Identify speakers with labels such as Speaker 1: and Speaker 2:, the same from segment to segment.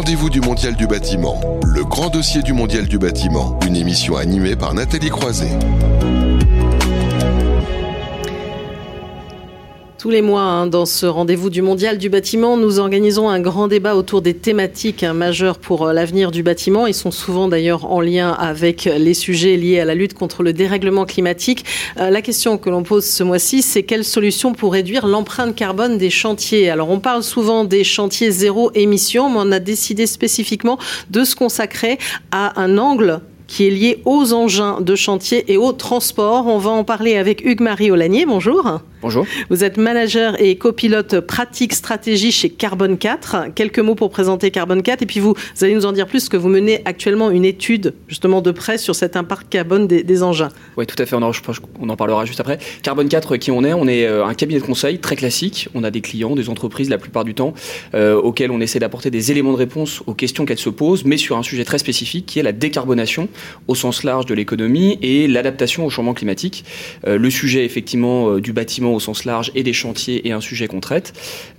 Speaker 1: rendez-vous du Mondial du bâtiment, le grand dossier du Mondial du bâtiment, une émission animée par Nathalie Croiset.
Speaker 2: Tous les mois, hein, dans ce rendez-vous du Mondial du bâtiment, nous organisons un grand débat autour des thématiques hein, majeures pour euh, l'avenir du bâtiment. Ils sont souvent d'ailleurs en lien avec les sujets liés à la lutte contre le dérèglement climatique. Euh, la question que l'on pose ce mois-ci, c'est quelle solution pour réduire l'empreinte carbone des chantiers? Alors, on parle souvent des chantiers zéro émission, mais on a décidé spécifiquement de se consacrer à un angle qui est lié aux engins de chantier et au transport. On va en parler avec Hugues-Marie Olanier. Bonjour.
Speaker 3: Bonjour.
Speaker 2: Vous êtes manager et copilote pratique stratégie chez Carbone 4. Quelques mots pour présenter Carbone 4 et puis vous, allez nous en dire plus que vous menez actuellement une étude justement de près sur cet impact carbone des, engins.
Speaker 3: Oui, tout à fait. On en, on en, parlera juste après. Carbone 4, qui on est On est euh, un cabinet de conseil très classique. On a des clients, des entreprises la plupart du temps euh, auxquels on essaie d'apporter des éléments de réponse aux questions qu'elles se posent, mais sur un sujet très spécifique qui est la décarbonation au sens large de l'économie et l'adaptation au changement climatique. Euh, le sujet effectivement du bâtiment au sens large et des chantiers et un sujet qu'on traite.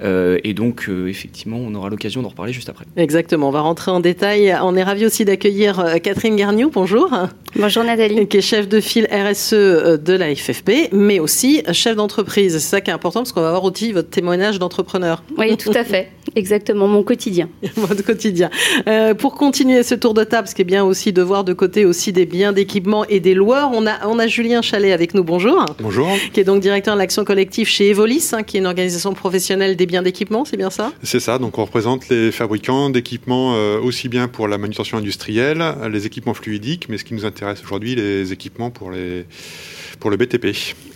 Speaker 3: Euh, et donc, euh, effectivement, on aura l'occasion d'en reparler juste après.
Speaker 2: Exactement, on va rentrer en détail. On est ravi aussi d'accueillir euh, Catherine Garniou. Bonjour.
Speaker 4: Bonjour Nathalie.
Speaker 2: Qui est chef de file RSE de la FFP, mais aussi chef d'entreprise. C'est ça qui est important parce qu'on va avoir aussi votre témoignage d'entrepreneur.
Speaker 4: Oui, tout à fait. Exactement, mon quotidien.
Speaker 2: Votre quotidien. pour continuer ce tour de table, ce qui est bien aussi de voir de côté aussi des biens d'équipement et des loueurs, on a, on a Julien Chalet avec nous. Bonjour.
Speaker 5: Bonjour.
Speaker 2: Qui est donc directeur de l'action collectif chez Evolis, hein, qui est une organisation professionnelle des biens d'équipement, c'est bien ça?
Speaker 5: C'est ça, donc on représente les fabricants d'équipements euh, aussi bien pour la manutention industrielle, les équipements fluidiques, mais ce qui nous intéresse aujourd'hui, les équipements pour, les, pour le BTP.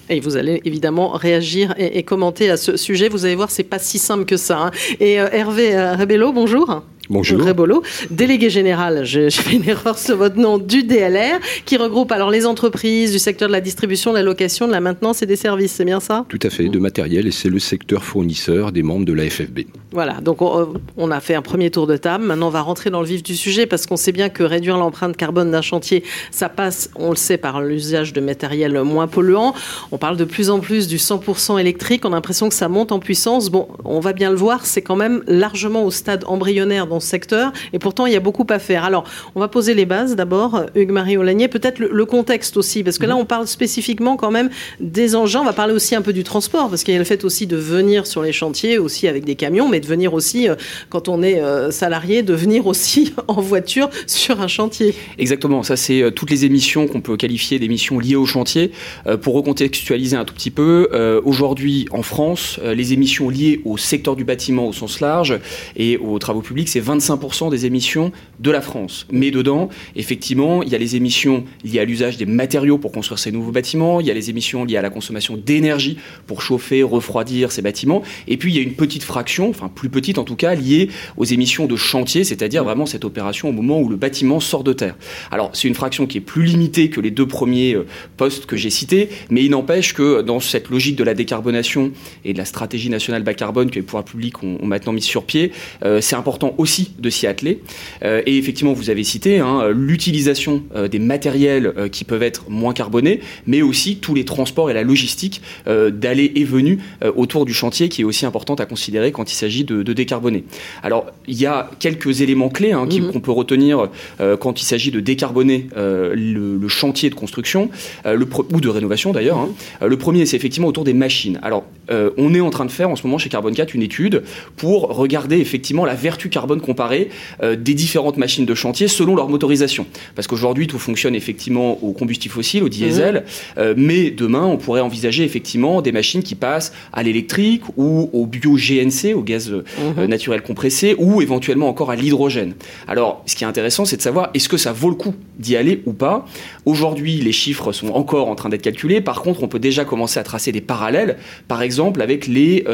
Speaker 2: Et vous allez évidemment réagir et, commenter à ce sujet. Vous allez voir, c'est pas si simple que ça. Hein. Et euh, Hervé euh, Rebello, bonjour.
Speaker 6: Bonjour.
Speaker 2: Rébolo, délégué général, je, fais une erreur sur votre nom, du DLR, qui regroupe alors les entreprises du secteur de la distribution, de la location, de la maintenance et des services, c'est bien ça?
Speaker 6: Tout à fait, de matériel, et c'est le secteur fournisseur des membres de la FFB.
Speaker 2: Voilà, donc on, a fait un premier tour de table, maintenant on va rentrer dans le vif du sujet, parce qu'on sait bien que réduire l'empreinte carbone d'un chantier, ça passe, on le sait, par l'usage de matériel moins polluant. On parle de plus en plus du 100% électrique, on a l'impression que ça monte en puissance. Bon, on va bien le voir, c'est quand même largement au stade embryonnaire secteur. Et pourtant, il y a beaucoup à faire. Alors, on va poser les bases d'abord. Hugues-Marie Olagnier, peut-être le, contexte aussi, parce que là, mhm. on parle spécifiquement quand même des engins. On va parler aussi un peu du transport, parce qu'il y a le fait aussi de venir sur les chantiers, aussi avec des camions, mais de venir aussi, euh, quand on est euh, salarié, de venir aussi en voiture sur un chantier.
Speaker 3: Exactement. Ça, c'est euh, toutes les émissions qu'on peut qualifier d'émissions liées au chantier. pour recontextualiser un tout petit peu, aujourd'hui, en France, les émissions liées au secteur du bâtiment au sens large et aux travaux publics, c'est 25% des émissions de la France. Mais dedans, effectivement, il y a les émissions liées à l'usage des matériaux pour construire ces nouveaux bâtiments, il y a les émissions liées à la consommation d'énergie pour chauffer, refroidir ces bâtiments, et puis il y a une petite fraction, enfin plus petite en tout cas, liée aux émissions de chantier, c'est-à-dire vraiment cette opération au moment où le bâtiment sort de terre. Alors c'est une fraction qui est plus limitée que les deux premiers euh, postes que j'ai cités, mais il n'empêche que dans cette logique de la décarbonation et de la stratégie nationale bas carbone que les pouvoirs publics ont, maintenant mis sur pied, euh, c'est important aussi de s'y atteler. Euh, et effectivement, vous avez cité hein, l'utilisation euh, des matériels euh, qui peuvent être moins carbonés, mais aussi tous les transports et la logistique d'aller et venue autour du chantier qui est aussi importante à considérer quand il s'agit de, décarboner. Alors, il y a quelques éléments clés hein, mhm. qu'on peut retenir quand il s'agit de décarboner le, chantier de construction, le ou de rénovation d'ailleurs. Hein. le premier, c'est effectivement autour des machines. Alors, on est en train de faire en ce moment chez Carbone 4 une étude pour regarder effectivement la vertu carbone comparer euh, des différentes machines de chantier selon leur motorisation. Parce qu'aujourd'hui, tout fonctionne effectivement au combustible fossile, au diesel, mhm. euh, mais demain, on pourrait envisager effectivement des machines qui passent à l'électrique ou au bio-GNC, au gaz euh, mhm. naturel compressé, ou éventuellement encore à l'hydrogène. Alors, ce qui est intéressant, c'est de savoir est-ce que ça vaut le coup d'y aller ou pas? Aujourd'hui, les chiffres sont encore en train d'être calculés. Par contre, on peut déjà commencer à tracer des parallèles, par exemple avec les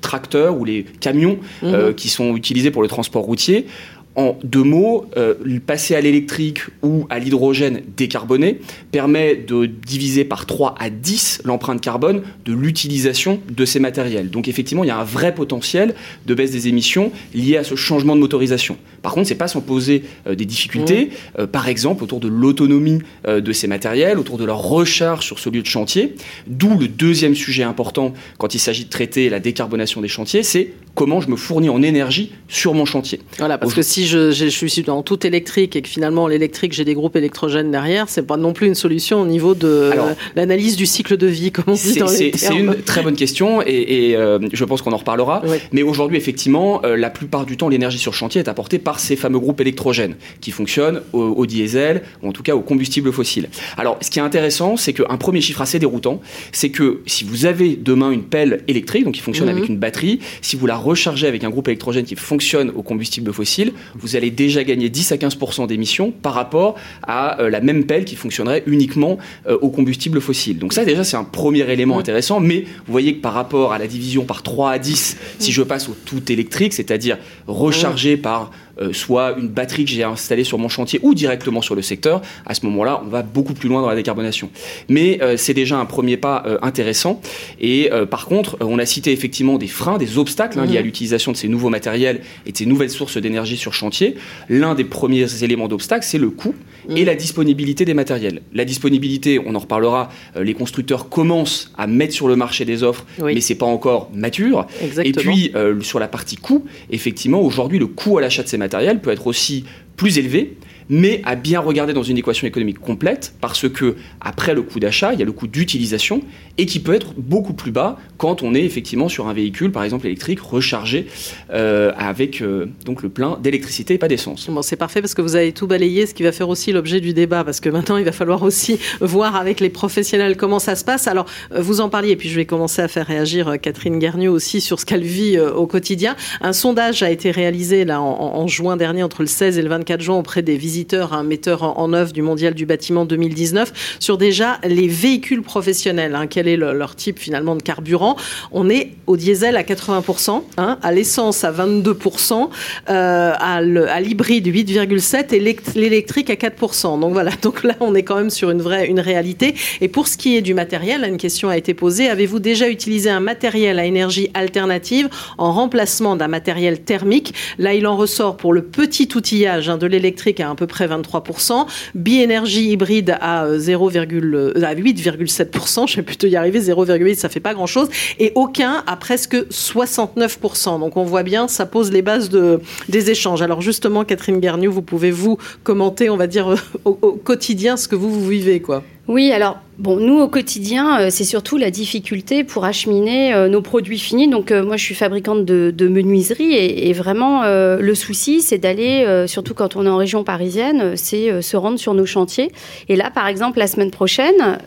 Speaker 3: tracteurs ou les camions mhm. qui sont utilisés pour le transport routier. En deux mots, euh, passer à l'électrique ou à l'hydrogène décarboné permet de diviser par 3 à 10 l'empreinte carbone de l'utilisation de ces matériels. Donc effectivement, il y a un vrai potentiel de baisse des émissions lié à ce changement de motorisation. Par contre, c'est pas sans poser euh, des difficultés, euh, par exemple autour de l'autonomie de ces matériels, autour de leur recharge sur ce lieu de chantier. D'où le deuxième sujet important quand il s'agit de traiter la décarbonation des chantiers, c'est comment je me fournis en énergie sur mon chantier.
Speaker 2: Voilà, parce que si si je, je, suis dans tout électrique et que finalement l'électrique, j'ai des groupes électrogènes derrière, c'est pas non plus une solution au niveau de l'analyse du cycle de vie, comme on dit dans les
Speaker 3: C'est une très bonne question et, et euh, je pense qu'on en reparlera. Mais aujourd'hui, effectivement, euh, la plupart du temps, l'énergie sur chantier est apportée par ces fameux groupes électrogènes qui fonctionnent au, au diesel ou en tout cas au combustible fossile. Alors, ce qui est intéressant, c'est qu'un premier chiffre assez déroutant, c'est que si vous avez demain une pelle électrique, donc qui fonctionne mhm. avec une batterie, si vous la rechargez avec un groupe électrogène qui fonctionne au combustible fossile, vous allez déjà gagner 10 à 15% d'émissions par rapport à euh, la même pelle qui fonctionnerait uniquement euh, au combustible fossile. Donc ça déjà c'est un premier élément intéressant, mais vous voyez que par rapport à la division par 3 à 10, si je passe au tout électrique, c'est-à-dire rechargé par euh, soit une batterie que j'ai installée sur mon chantier ou directement sur le secteur, à ce moment-là, on va beaucoup plus loin dans la décarbonation. Mais euh, c'est déjà un premier pas euh, intéressant. Et par contre, on a cité effectivement des freins, des obstacles hein, liés à l'utilisation de ces nouveaux matériels et de ces nouvelles sources d'énergie sur chantier. L'un des premiers éléments d'obstacle, c'est le coût et mhm. la disponibilité des matériels. La disponibilité, on en reparlera, les constructeurs commencent à mettre sur le marché des offres, mais c'est pas encore mature. Et puis, sur la partie coût, effectivement, aujourd'hui, le coût à l'achat de ces matériel peut être aussi plus élevé mais à bien regarder dans une équation économique complète, parce que après le coût d'achat, il y a le coût d'utilisation, et qui peut être beaucoup plus bas quand on est effectivement sur un véhicule, par exemple électrique, rechargé euh, avec euh, donc le plein d'électricité et pas d'essence.
Speaker 2: C'est parfait parce que vous avez tout balayé, ce qui va faire aussi l'objet du débat, parce que maintenant il va falloir aussi voir avec les professionnels comment ça se passe. Alors, euh, vous en parliez, et puis je vais commencer à faire réagir Catherine Guernieux aussi sur ce qu'elle vit au quotidien. Un sondage a été réalisé là en, juin dernier, entre le 16 et le 24 juin, auprès des visiteurs un metteur en, œuvre du Mondial du bâtiment 2019, sur déjà les véhicules professionnels. Hein, quel est leur type finalement de carburant On est au diesel à 80%, hein, à l'essence à 22%, euh, à l'hybride 8,7% et l'électrique à 4%. Donc voilà, donc là on est quand même sur une vraie une réalité. Et pour ce qui est du matériel, une question a été posée. Avez-vous déjà utilisé un matériel à énergie alternative en remplacement d'un matériel thermique? Là, il en ressort pour le petit outillage hein, de l'électrique à un peu près 23%, bi-énergie hybride à 8,7%, euh, je vais plutôt y arriver, 0,8, ça fait pas grand-chose, et aucun à presque 69%. Donc on voit bien, ça pose les bases de, des échanges. Alors justement, Catherine Guerniou, vous pouvez vous commenter, on va dire, au, au quotidien ce que vous, vous vivez, quoi.
Speaker 4: Oui, alors Bon, nous au quotidien, euh, c'est surtout la difficulté pour acheminer euh, nos produits finis. Donc, euh, moi, je suis fabricante de, de menuiserie et, vraiment, le souci, c'est d'aller, surtout quand on est en région parisienne, c'est se rendre sur nos chantiers. Et là, par exemple, la semaine prochaine,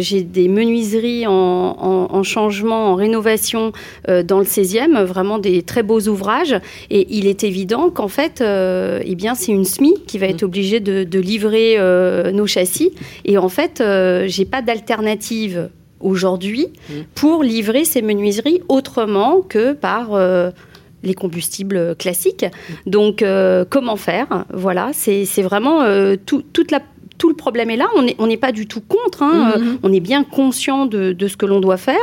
Speaker 4: j'ai des menuiseries en, en, en, changement, en rénovation dans le 16e, vraiment des très beaux ouvrages. Et il est évident qu'en fait, eh bien, c'est une SMI qui va être mmh. obligée de, de livrer nos châssis. Et en fait, j'ai pas d'alternative aujourd'hui mmh. pour livrer ces menuiseries autrement que par euh, les combustibles classiques. Mmh. Donc, euh, comment faire? Voilà, c'est vraiment euh, toute la tout le problème est là. On n'est pas du tout contre. Hein. Mhm. On est bien conscient de, ce que l'on doit faire.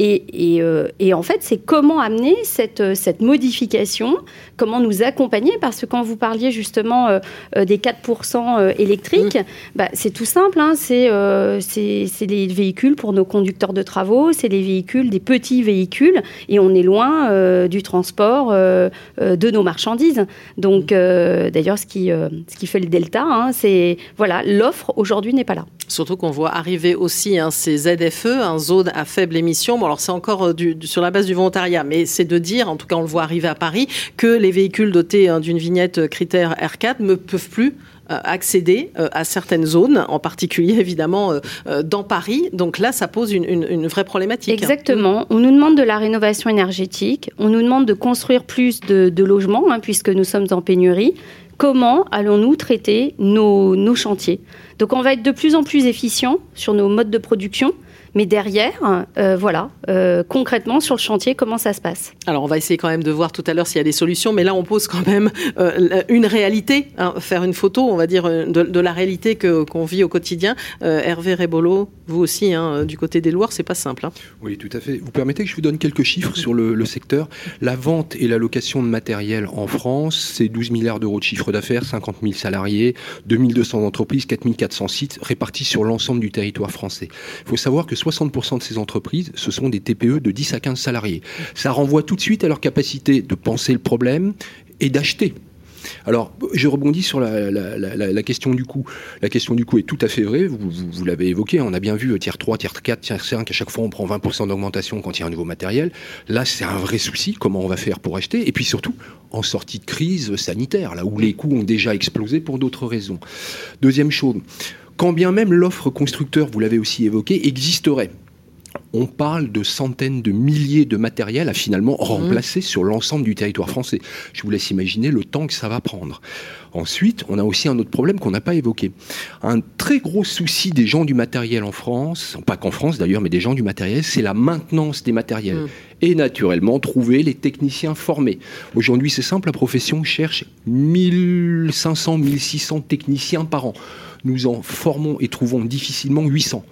Speaker 4: Euh, et, en fait, c'est comment amener cette, cette modification, comment nous accompagner? Parce que quand vous parliez justement euh, euh, des 4% électriques, mhm. bah, c'est tout simple. Hein. C'est les véhicules pour nos conducteurs de travaux, c'est les véhicules, des petits véhicules. Et on est loin du transport de nos marchandises. Donc, mhm. d'ailleurs, ce, qui ce qui fait le delta, hein, c'est voilà l'offre aujourd'hui n'est pas là.
Speaker 2: Surtout qu'on voit arriver aussi hein, ces ZFE, un zone à faible émission. Bon, alors c'est encore euh, du, sur la base du volontariat, mais c'est de dire, en tout cas on le voit arriver à Paris, que les véhicules dotés hein, d'une vignette euh, critère R4 ne peuvent plus euh, accéder à certaines zones, en particulier évidemment dans Paris. Donc là, ça pose une, vraie problématique.
Speaker 4: Exactement. On nous demande de la rénovation énergétique, on nous demande de construire plus de, logements, hein, puisque nous sommes en pénurie comment allons-nous traiter nos, chantiers. Donc on va être de plus en plus efficient sur nos modes de production mais derrière, euh, voilà, euh, concrètement sur le chantier, comment ça se passe?
Speaker 2: Alors, on va essayer quand même de voir tout à l'heure s'il y a des solutions, mais là, on pose quand même euh, une réalité, hein, faire une photo, on va dire, de, la réalité que qu'on vit au quotidien. Hervé Rebolo, vous aussi, hein, du côté des Loirs, c'est pas simple. Hein.
Speaker 6: Oui, tout à fait. Vous permettez que je vous donne quelques chiffres sur le, secteur? La vente et la location de matériel en France, c'est 12 milliards d'euros de chiffre d'affaires, 50 000 salariés, 2200 entreprises, 4400 sites répartis sur l'ensemble du territoire français. Il faut savoir que 60% de ces entreprises, ce sont des TPE de 10 à 15 salariés. Ça renvoie tout de suite à leur capacité de penser le problème et d'acheter Alors, je rebondis sur la, question du coût. La question du coût est tout à fait vraie, vous, vous, l'avez évoqué, on a bien vu tiers 3, tiers 4, tiers 5, à chaque fois on prend 20% d'augmentation quand il y a un nouveau matériel. Là, c'est un vrai souci, comment on va faire pour acheter, et puis surtout, en sortie de crise sanitaire, là où les coûts ont déjà explosé pour d'autres raisons. Deuxième chose, quand bien même l'offre constructeur, vous l'avez aussi évoqué, existerait, on parle de centaines de milliers de matériels à finalement mmh. remplacer sur l'ensemble du territoire français. Je vous laisse imaginer le temps que ça va prendre. Ensuite, on a aussi un autre problème qu'on n'a pas évoqué. Un très gros souci des gens du matériel en France, pas qu'en France d'ailleurs, mais des gens du matériel, c'est la maintenance des matériels. Mmh. Et naturellement, trouver les techniciens formés. Aujourd'hui, c'est simple, la profession cherche 1500, 1600 techniciens par an nous en formons et trouvons difficilement 800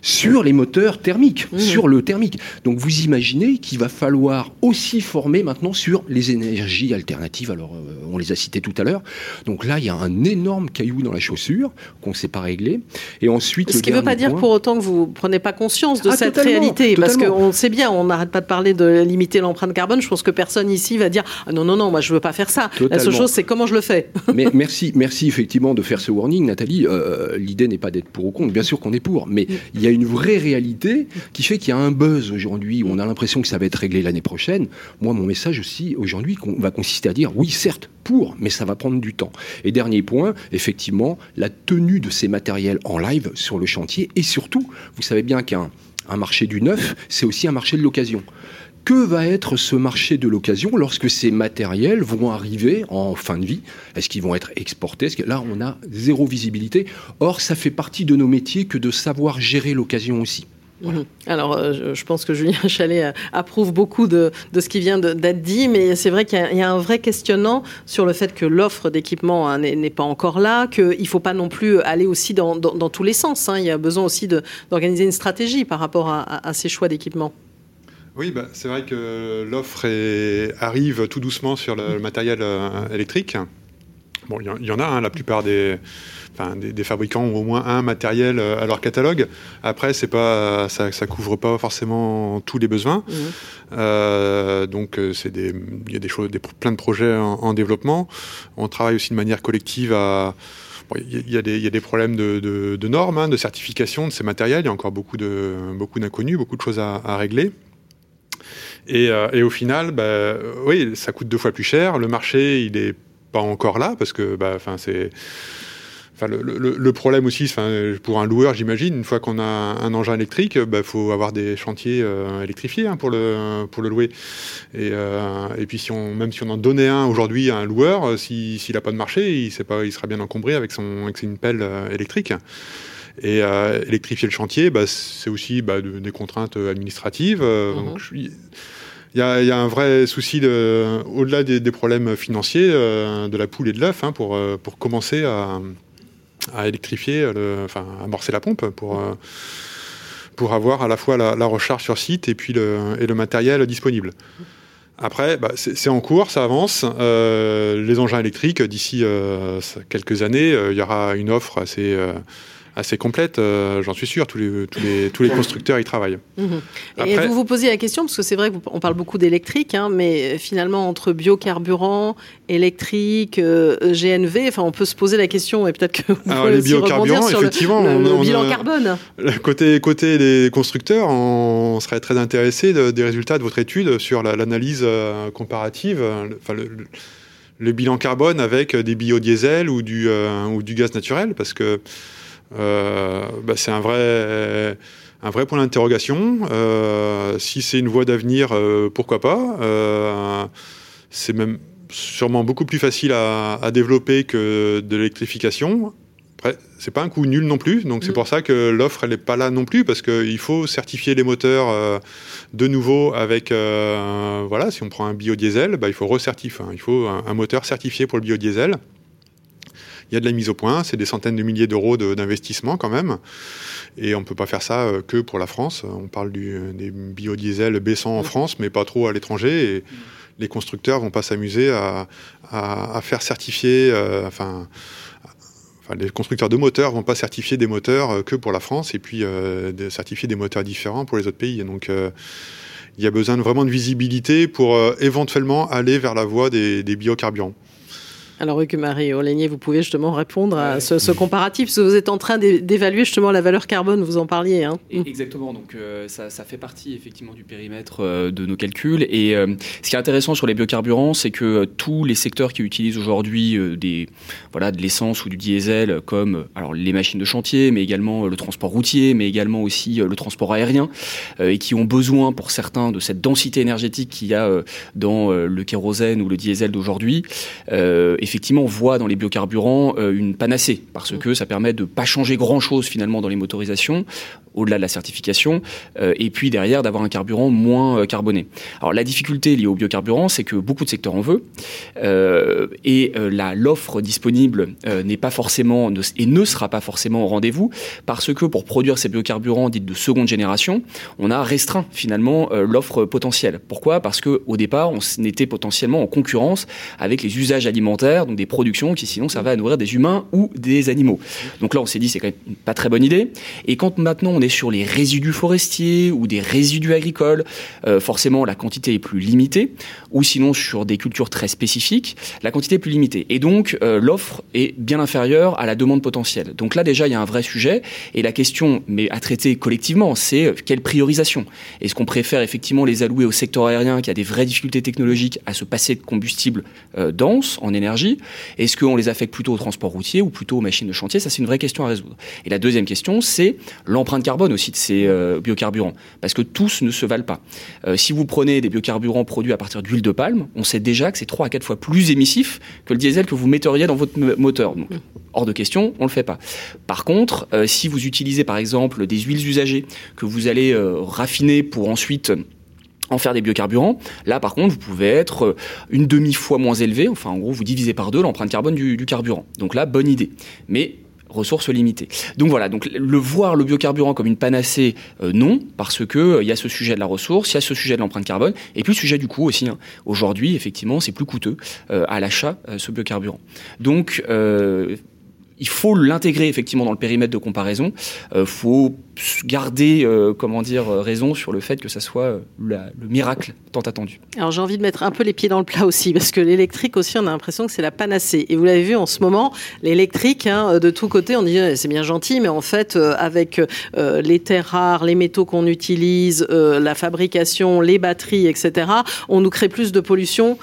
Speaker 6: sur les moteurs thermiques, mmh. sur le thermique. Donc vous imaginez qu'il va falloir aussi former maintenant sur les énergies alternatives. Alors euh, on les a citées tout à l'heure. Donc là, il y a un énorme caillou dans la chaussure qu'on ne sait pas régler. Et ensuite,
Speaker 2: ce qui ne veut pas dire pour autant que vous prenez pas conscience de ah, cette réalité, parce qu'on sait bien, on n'arrête pas de parler de limiter l'empreinte carbone. Je pense que personne ici va dire ah non non non, moi je veux pas faire ça. La seule chose, c'est comment je le fais.
Speaker 6: Mais merci merci effectivement de faire ce warning, Nathalie. Euh, l'idée n'est pas d'être pour ou contre. Bien sûr qu'on est pour, mais il y a une vraie réalité qui fait qu'il y a un buzz aujourd'hui où on a l'impression que ça va être réglé l'année prochaine. Moi, mon message aussi aujourd'hui va consister à dire oui, certes, pour, mais ça va prendre du temps. Et dernier point, effectivement, la tenue de ces matériels en live sur le chantier. Et surtout, vous savez bien qu'un un marché du neuf, c'est aussi un marché de l'occasion. Que va être ce marché de l'occasion lorsque ces matériels vont arriver en fin de vie? Est-ce qu'ils vont être exportés? Que Là, on a zéro visibilité. Or, ça fait partie de nos métiers que de savoir gérer l'occasion aussi.
Speaker 2: Alors, euh, je pense que Julien Chalet euh, approuve beaucoup de, ce qui vient d'être dit, mais c'est vrai qu'il y, a un vrai questionnement sur le fait que l'offre d'équipement hein, n'est pas encore là, qu'il ne faut pas non plus aller aussi dans, tous les sens. Hein. Il y a besoin aussi d'organiser une stratégie par rapport à ces choix d'équipement.
Speaker 5: Oui, bah, c'est vrai que l'offre arrive tout doucement sur le, matériel euh, électrique. Bon, il y, en a, hein, la plupart des, des, fabricants ont au moins un matériel euh, à leur catalogue. Après, c'est pas, ça, ne couvre pas forcément tous les besoins. Mmh. Euh, donc, c'est il y a des choses, des, plein de projets en, développement. On travaille aussi de manière collective à il y, a des problèmes de, normes, hein, de certification de ces matériels. Il y a encore beaucoup de beaucoup d'inconnus, beaucoup de choses à régler. Euh, et, au final, bah, oui, ça coûte deux fois plus cher. Le marché, il n'est pas encore là parce que, bah, enfin, c'est. Enfin, le, problème aussi, pour un loueur, j'imagine, une fois qu'on a un engin électrique, il bah, faut avoir des chantiers euh, électrifiés hein, pour, le, pour le louer. Et, euh, et, puis, si on, même si on en donnait un aujourd'hui à un loueur, s'il n'a pas de marché, il, pas, il sera bien encombré avec, son, avec une pelle électrique. Et électrifier le chantier, bah, c'est aussi bah, des contraintes administratives. Mhm. Il y, a, un vrai souci, au-delà des, problèmes financiers, euh, de la poule et de l'œuf, hein, pour, euh, pour commencer à, électrifier, enfin, amorcer la pompe, pour, euh, pour avoir à la fois la, recharge sur site et puis le, et le matériel disponible. Après, bah, c'est en cours, ça avance. les engins électriques, d'ici quelques années, il y aura une offre assez assez complète, euh, j'en suis sûr. Tous les, tous les, tous les constructeurs y travaillent.
Speaker 2: Mhm. Et vous vous posez la question, parce que c'est vrai qu'on parle beaucoup d'électrique, hein, mais finalement, entre biocarburant, électrique, euh, GNV, enfin, on peut se poser la question, et peut-être que vous
Speaker 5: Alors, les biocarburants, effectivement,
Speaker 2: le, bilan carbone.
Speaker 5: Côté, côté des constructeurs, on serait très intéressé des résultats de votre étude sur l'analyse euh, comparative, enfin, le, bilan carbone avec des biodiesels ou du, ou du gaz naturel, parce que euh, bah, c'est un vrai, un vrai point d'interrogation. Euh, si c'est une voie d'avenir, euh, pourquoi pas C'est même sûrement beaucoup plus facile à, développer que de l'électrification. Après, c'est pas un coût nul non plus, donc c'est mm. pour ça que l'offre elle n'est pas là non plus parce qu'il faut certifier les moteurs de nouveau avec voilà si on prend un biodiesel, bah, il faut recertifier, il faut un, moteur certifié pour le biodiesel il y a de la mise au point, c'est des centaines de milliers d'euros d'investissement quand même. Et on ne peut pas faire ça euh, que pour la France. On parle du, des biodiesels baissant en France, mais pas trop à l'étranger. Et les constructeurs vont pas s'amuser à, faire certifier, euh, enfin, les constructeurs de moteurs vont pas certifier des moteurs euh, que pour la France et puis certifier des moteurs différents pour les autres pays. donc, il y a besoin de, vraiment de visibilité pour éventuellement aller vers la voie des biocarburants.
Speaker 2: Alors, Hugues Marie Oligné, vous pouvez justement répondre à ce, comparatif, parce que vous êtes en train d'évaluer justement la valeur carbone, vous en parliez. Hein.
Speaker 3: Exactement, donc euh, ça, fait partie effectivement du périmètre euh, de nos calculs. Et euh, ce qui est intéressant sur les biocarburants, c'est que tous les secteurs qui utilisent aujourd'hui des voilà, de l'essence ou du diesel, comme alors, les machines de chantier, mais également le transport routier, mais également aussi le transport aérien, et qui ont besoin pour certains de cette densité énergétique qu'il y a dans le kérosène ou le diesel d'aujourd'hui, effectivement, on voit dans les biocarburants euh, une panacée, parce que ça permet de pas changer grand-chose finalement dans les motorisations, au-delà de la certification, euh, et puis derrière d'avoir un carburant moins euh, carboné. Alors la difficulté liée au biocarburant, c'est que beaucoup de secteurs en veulent, et l'offre disponible n'est pas forcément et ne sera pas forcément au rendez-vous, parce que pour produire ces biocarburants dits de seconde génération, on a restreint finalement l'offre potentielle. Pourquoi? Parce que au départ, on était potentiellement en concurrence avec les usages alimentaires, donc des productions qui sinon va à nourrir des humains ou des animaux. Donc là, on s'est dit c'est quand même pas très bonne idée. Et quand maintenant on est sur les résidus forestiers ou des résidus agricoles, euh, forcément la quantité est plus limitée. Ou sinon sur des cultures très spécifiques, la quantité est plus limitée. Et donc euh, l'offre est bien inférieure à la demande potentielle. Donc là déjà il y a un vrai sujet. Et la question, mais à traiter collectivement, c'est euh, quelle priorisation? Est-ce qu'on préfère effectivement les allouer au secteur aérien qui a des vraies difficultés technologiques à se passer de combustible dense en énergie est-ce qu'on les affecte plutôt au transport routier ou plutôt aux machines de chantier? Ça, c'est une vraie question à résoudre. Et la deuxième question, c'est l'empreinte carbone aussi de ces euh, biocarburants. Parce que tous ne se valent pas. Euh, si vous prenez des biocarburants produits à partir d'huile de palme, on sait déjà que c'est 3 à 4 fois plus émissif que le diesel que vous metteriez dans votre moteur. Hors de question, on ne le fait pas. Par contre, euh, si vous utilisez par exemple des huiles usagées que vous allez raffiner pour ensuite en faire des biocarburants. Là, par contre, vous pouvez être euh, une demi-fois moins élevé. Enfin, en gros, vous divisez par deux l'empreinte carbone du, carburant. Donc là, bonne idée. Mais ressources limitées. Donc voilà, donc le voir le biocarburant comme une panacée, euh, non, parce que euh, y a ce sujet de la ressource, il y a ce sujet de l'empreinte carbone, et puis le sujet du coût aussi. Hein. Aujourd'hui, effectivement, c'est plus coûteux à l'achat ce biocarburant. Donc il faut l'intégrer effectivement dans le périmètre de comparaison. Il euh, faut garder, euh, comment dire, euh, raison sur le fait que ça soit le miracle tant attendu.
Speaker 2: Alors j'ai envie de mettre un peu les pieds dans le plat aussi, parce que l'électrique aussi, on a l'impression que c'est la panacée. Et vous l'avez vu en ce moment, l'électrique, hein, de tous côtés, on dit c'est bien gentil, mais en fait, avec les terres rares, les métaux qu'on utilise, la fabrication, les batteries, etc., on nous crée plus de pollution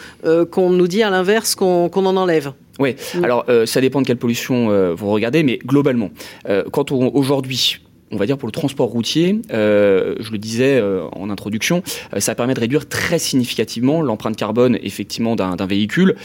Speaker 2: qu'on nous dit à l'inverse qu'on en enlève.
Speaker 3: Oui, mm. alors euh, ça dépend de quelle pollution euh, vous regardez, mais globalement, euh, quand on, aujourd'hui, on va dire pour le transport routier, je le disais en introduction, ça permet de réduire très significativement l'empreinte carbone effectivement d'un véhicule.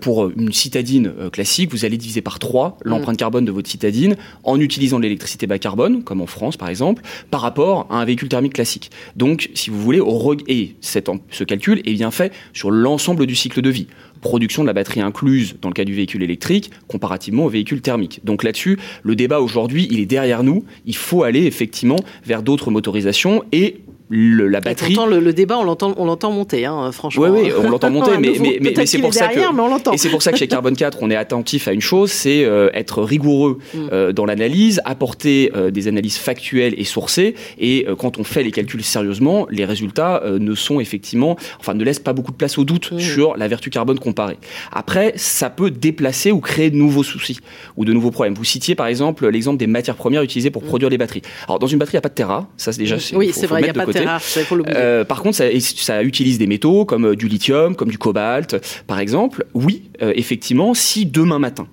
Speaker 3: pour une citadine classique, vous allez diviser par 3 mm. l'empreinte carbone de votre citadine en utilisant l'électricité bas carbone, comme en France par exemple, par rapport à un véhicule thermique classique. Donc, si vous voulez, au et ce calcul est bien fait sur l'ensemble du cycle de vie production de la batterie incluse dans le cas du véhicule électrique, comparativement au véhicule thermique. Donc là-dessus, le débat aujourd'hui, il est derrière nous. Il faut aller effectivement vers d'autres motorisations et la batterie.
Speaker 2: pourtant, le, débat, on l'entend, on l'entend monter, hein, franchement.
Speaker 3: Oui, oui, on l'entend monter, mais, mais, mais, c'est pour ça que. et c'est pour ça que chez Carbone 4, on est attentif à une chose, c'est euh, être rigoureux mm. euh, dans l'analyse, apporter euh, des analyses factuelles et sourcées, et quand on fait les calculs sérieusement, les résultats ne sont effectivement, enfin, ne laissent pas beaucoup de place au doute mm. sur la vertu carbone comparée. Après, ça peut déplacer ou créer de nouveaux soucis ou de nouveaux problèmes. Vous citiez par exemple l'exemple des matières premières utilisées pour mm. produire les batteries. Alors, dans une batterie, il n'y a pas de terra, ça c'est déjà.
Speaker 2: Oui, c'est vrai, il n'y a pas de
Speaker 3: euh, par contre, ça, utilise des métaux comme euh, du lithium, comme du cobalt, par exemple. Oui, euh, effectivement, si demain matin,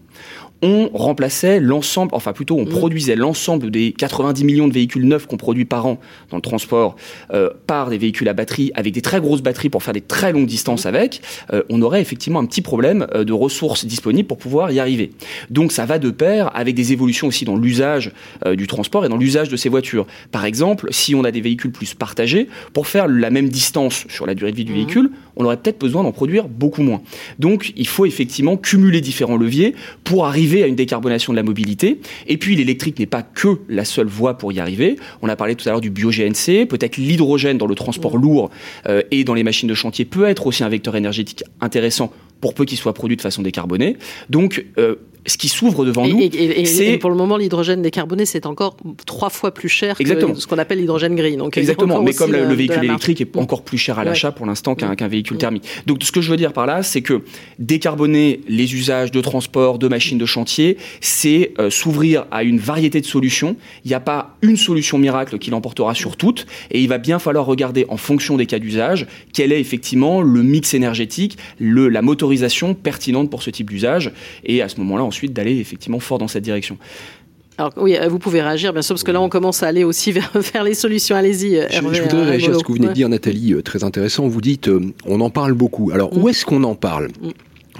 Speaker 3: on remplaçait l'ensemble, enfin plutôt on mm. produisait l'ensemble des 90 millions de véhicules neufs qu'on produit par an dans le transport euh, par des véhicules à batterie avec des très grosses batteries pour faire des très longues distances avec, euh, on aurait effectivement un petit problème euh, de ressources disponibles pour pouvoir y arriver. Donc ça va de pair avec des évolutions aussi dans l'usage du transport et dans l'usage de ces voitures. Par exemple, si on a des véhicules plus partagés, pour faire la même distance sur la durée de vie du mm. véhicule, on aurait peut-être besoin d'en produire beaucoup moins. Donc il faut effectivement cumuler différents leviers pour arriver à une décarbonation de la mobilité. Et puis l'électrique n'est pas que la seule voie pour y arriver. On a parlé tout à l'heure du bio-GNC, peut-être l'hydrogène dans le transport lourd euh, et dans les machines de chantier peut être aussi un vecteur énergétique intéressant pour peu qu'il soit produit de façon décarbonée. Donc, ce qui s'ouvre devant nous,
Speaker 2: c'est pour le moment l'hydrogène décarboné, c'est encore trois fois plus cher
Speaker 3: Exactement.
Speaker 2: que ce qu'on appelle l'hydrogène gris.
Speaker 3: Donc exactement. Mais comme le, véhicule électrique est encore plus cher à l'achat pour l'instant qu'un véhicule thermique. Donc ce que je veux dire par là, c'est que décarboner les usages de transport, de machines de chantier, c'est euh, s'ouvrir à une variété de solutions. Il n'y a pas une solution miracle qui l'emportera sur toutes, et il va bien falloir regarder en fonction des cas d'usage quel est effectivement le mix énergétique, le, la motorisation pertinente pour ce type d'usage, et à ce moment-là ensuite d'aller effectivement fort dans cette direction.
Speaker 2: Alors oui, vous pouvez réagir bien sûr, parce que là on commence à aller aussi vers, les solutions. Allez-y,
Speaker 6: Hervé. Je, voudrais réagir à ce que vous venez de dire, Nathalie, euh, très intéressant. Vous dites, euh, on en parle beaucoup. Alors où mm. est-ce qu'on en parle? Mm.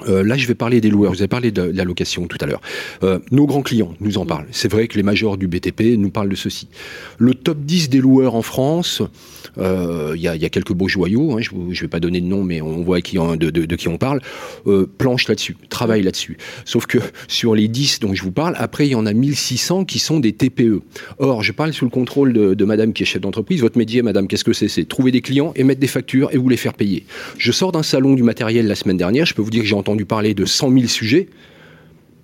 Speaker 6: Euh, là, je vais parler des loueurs. Vous avez parlé de, la location tout à l'heure. Euh, nos grands clients nous en parlent. C'est vrai que les majors du BTP nous parlent de ceci. Le top 10 des loueurs en France, euh, il y, a, quelques beaux joyaux. Hein, je ne vais pas donner de nom, mais on voit de, de, de, qui on parle. Planche là-dessus, travaille là-dessus. Sauf que sur les 10 dont je vous parle, après, il y en a 1600 qui sont des TPE. Or, je parle sous le contrôle de, de madame qui est chef d'entreprise. Votre métier, madame, qu'est-ce que c'est? C'est trouver des clients, émettre des factures et vous les faire payer. Je sors d'un salon du matériel la semaine dernière. Je peux vous dire que j'ai entendu parler de 100 000 sujets.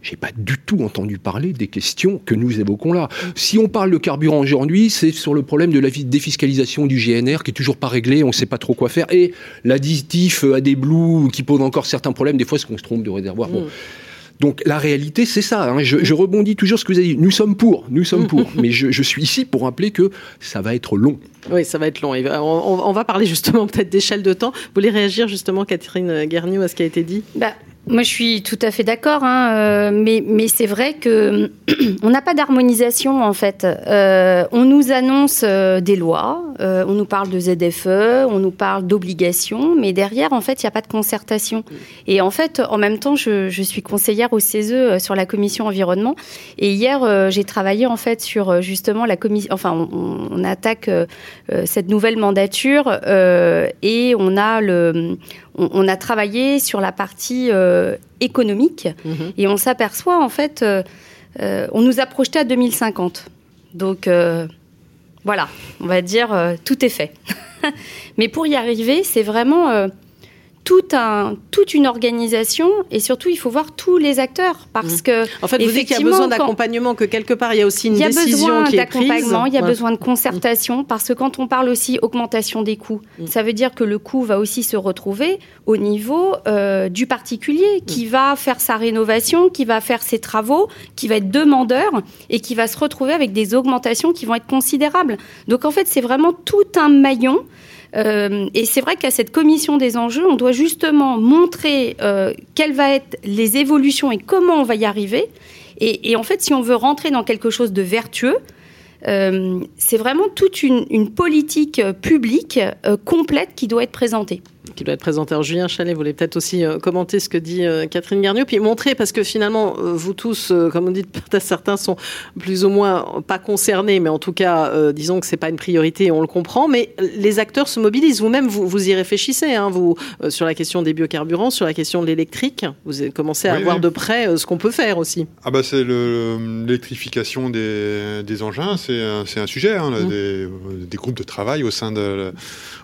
Speaker 6: J'ai pas du tout entendu parler des questions que nous évoquons là. Si on parle de carburant aujourd'hui, c'est sur le problème de la défiscalisation du GNR qui est toujours pas réglé, on ne sait pas trop quoi faire, et l'additif à des blues qui pose encore certains problèmes. Des fois, est-ce qu'on se trompe de réservoir? Mm. Donc la réalité, c'est ça. Hein. Je, rebondis toujours sur ce que vous avez dit. Nous sommes pour, nous sommes pour. Mais je, suis ici pour rappeler que ça va être long.
Speaker 2: Oui, ça va être long. On, va parler justement peut-être d'échelle de temps. Vous voulez réagir justement, Catherine Guerniou, à ce qui a été dit?
Speaker 4: Bah, moi, je suis tout à fait d'accord, hein, euh, mais, mais c'est vrai que on n'a pas d'harmonisation en fait. Euh, on nous annonce euh, des lois, on nous parle de ZFE, on nous parle d'obligations, mais derrière, en fait, il n'y a pas de concertation. Et en fait, en même temps, je, je suis conseillère au CESE sur la commission environnement, et hier, j'ai travaillé en fait sur justement la commission. Enfin, on, on attaque cette nouvelle mandature et on a le on, a travaillé sur la partie euh, économique mhm. et on s'aperçoit en fait, euh, euh, on nous a projeté à 2050. Donc voilà, on va dire tout est fait. Mais pour y arriver, c'est vraiment tout un, toute une organisation et surtout il faut voir tous les acteurs parce mmh. que
Speaker 2: en fait vous dites qu'il y a besoin d'accompagnement que quelque part il y a aussi une décision qui est prise
Speaker 4: il y a besoin de concertation parce que quand on parle aussi augmentation des coûts mmh. ça veut dire que le coût va aussi se retrouver au niveau euh, du particulier qui mmh. va faire sa rénovation qui va faire ses travaux qui va être demandeur et qui va se retrouver avec des augmentations qui vont être considérables donc en fait c'est vraiment tout un maillon euh, et c'est vrai qu'à cette commission des enjeux, on doit justement montrer euh, quelles vont être les évolutions et comment on va y arriver. Et, en fait, si on veut rentrer dans quelque chose de vertueux, euh, c'est vraiment toute une, politique publique complète qui doit être présentée
Speaker 2: qui doit être présenté. Alors Julien Chalet voulait peut-être aussi euh, commenter ce que dit euh, Catherine Garnier, puis montrer, parce que finalement, euh, vous tous, comme on dit, certains sont plus ou moins pas concernés, mais en tout cas, disons que c'est pas une priorité, on le comprend, mais les acteurs se mobilisent. Vous-même, vous, vous, y réfléchissez, hein, vous, sur la question des biocarburants, sur la question de l'électrique. Vous commencez à voir de près ce qu'on peut faire aussi.
Speaker 5: Ah bah c'est l'électrification des, des, engins, c'est un, un, sujet, hein, mmh. des, des, groupes de travail au sein de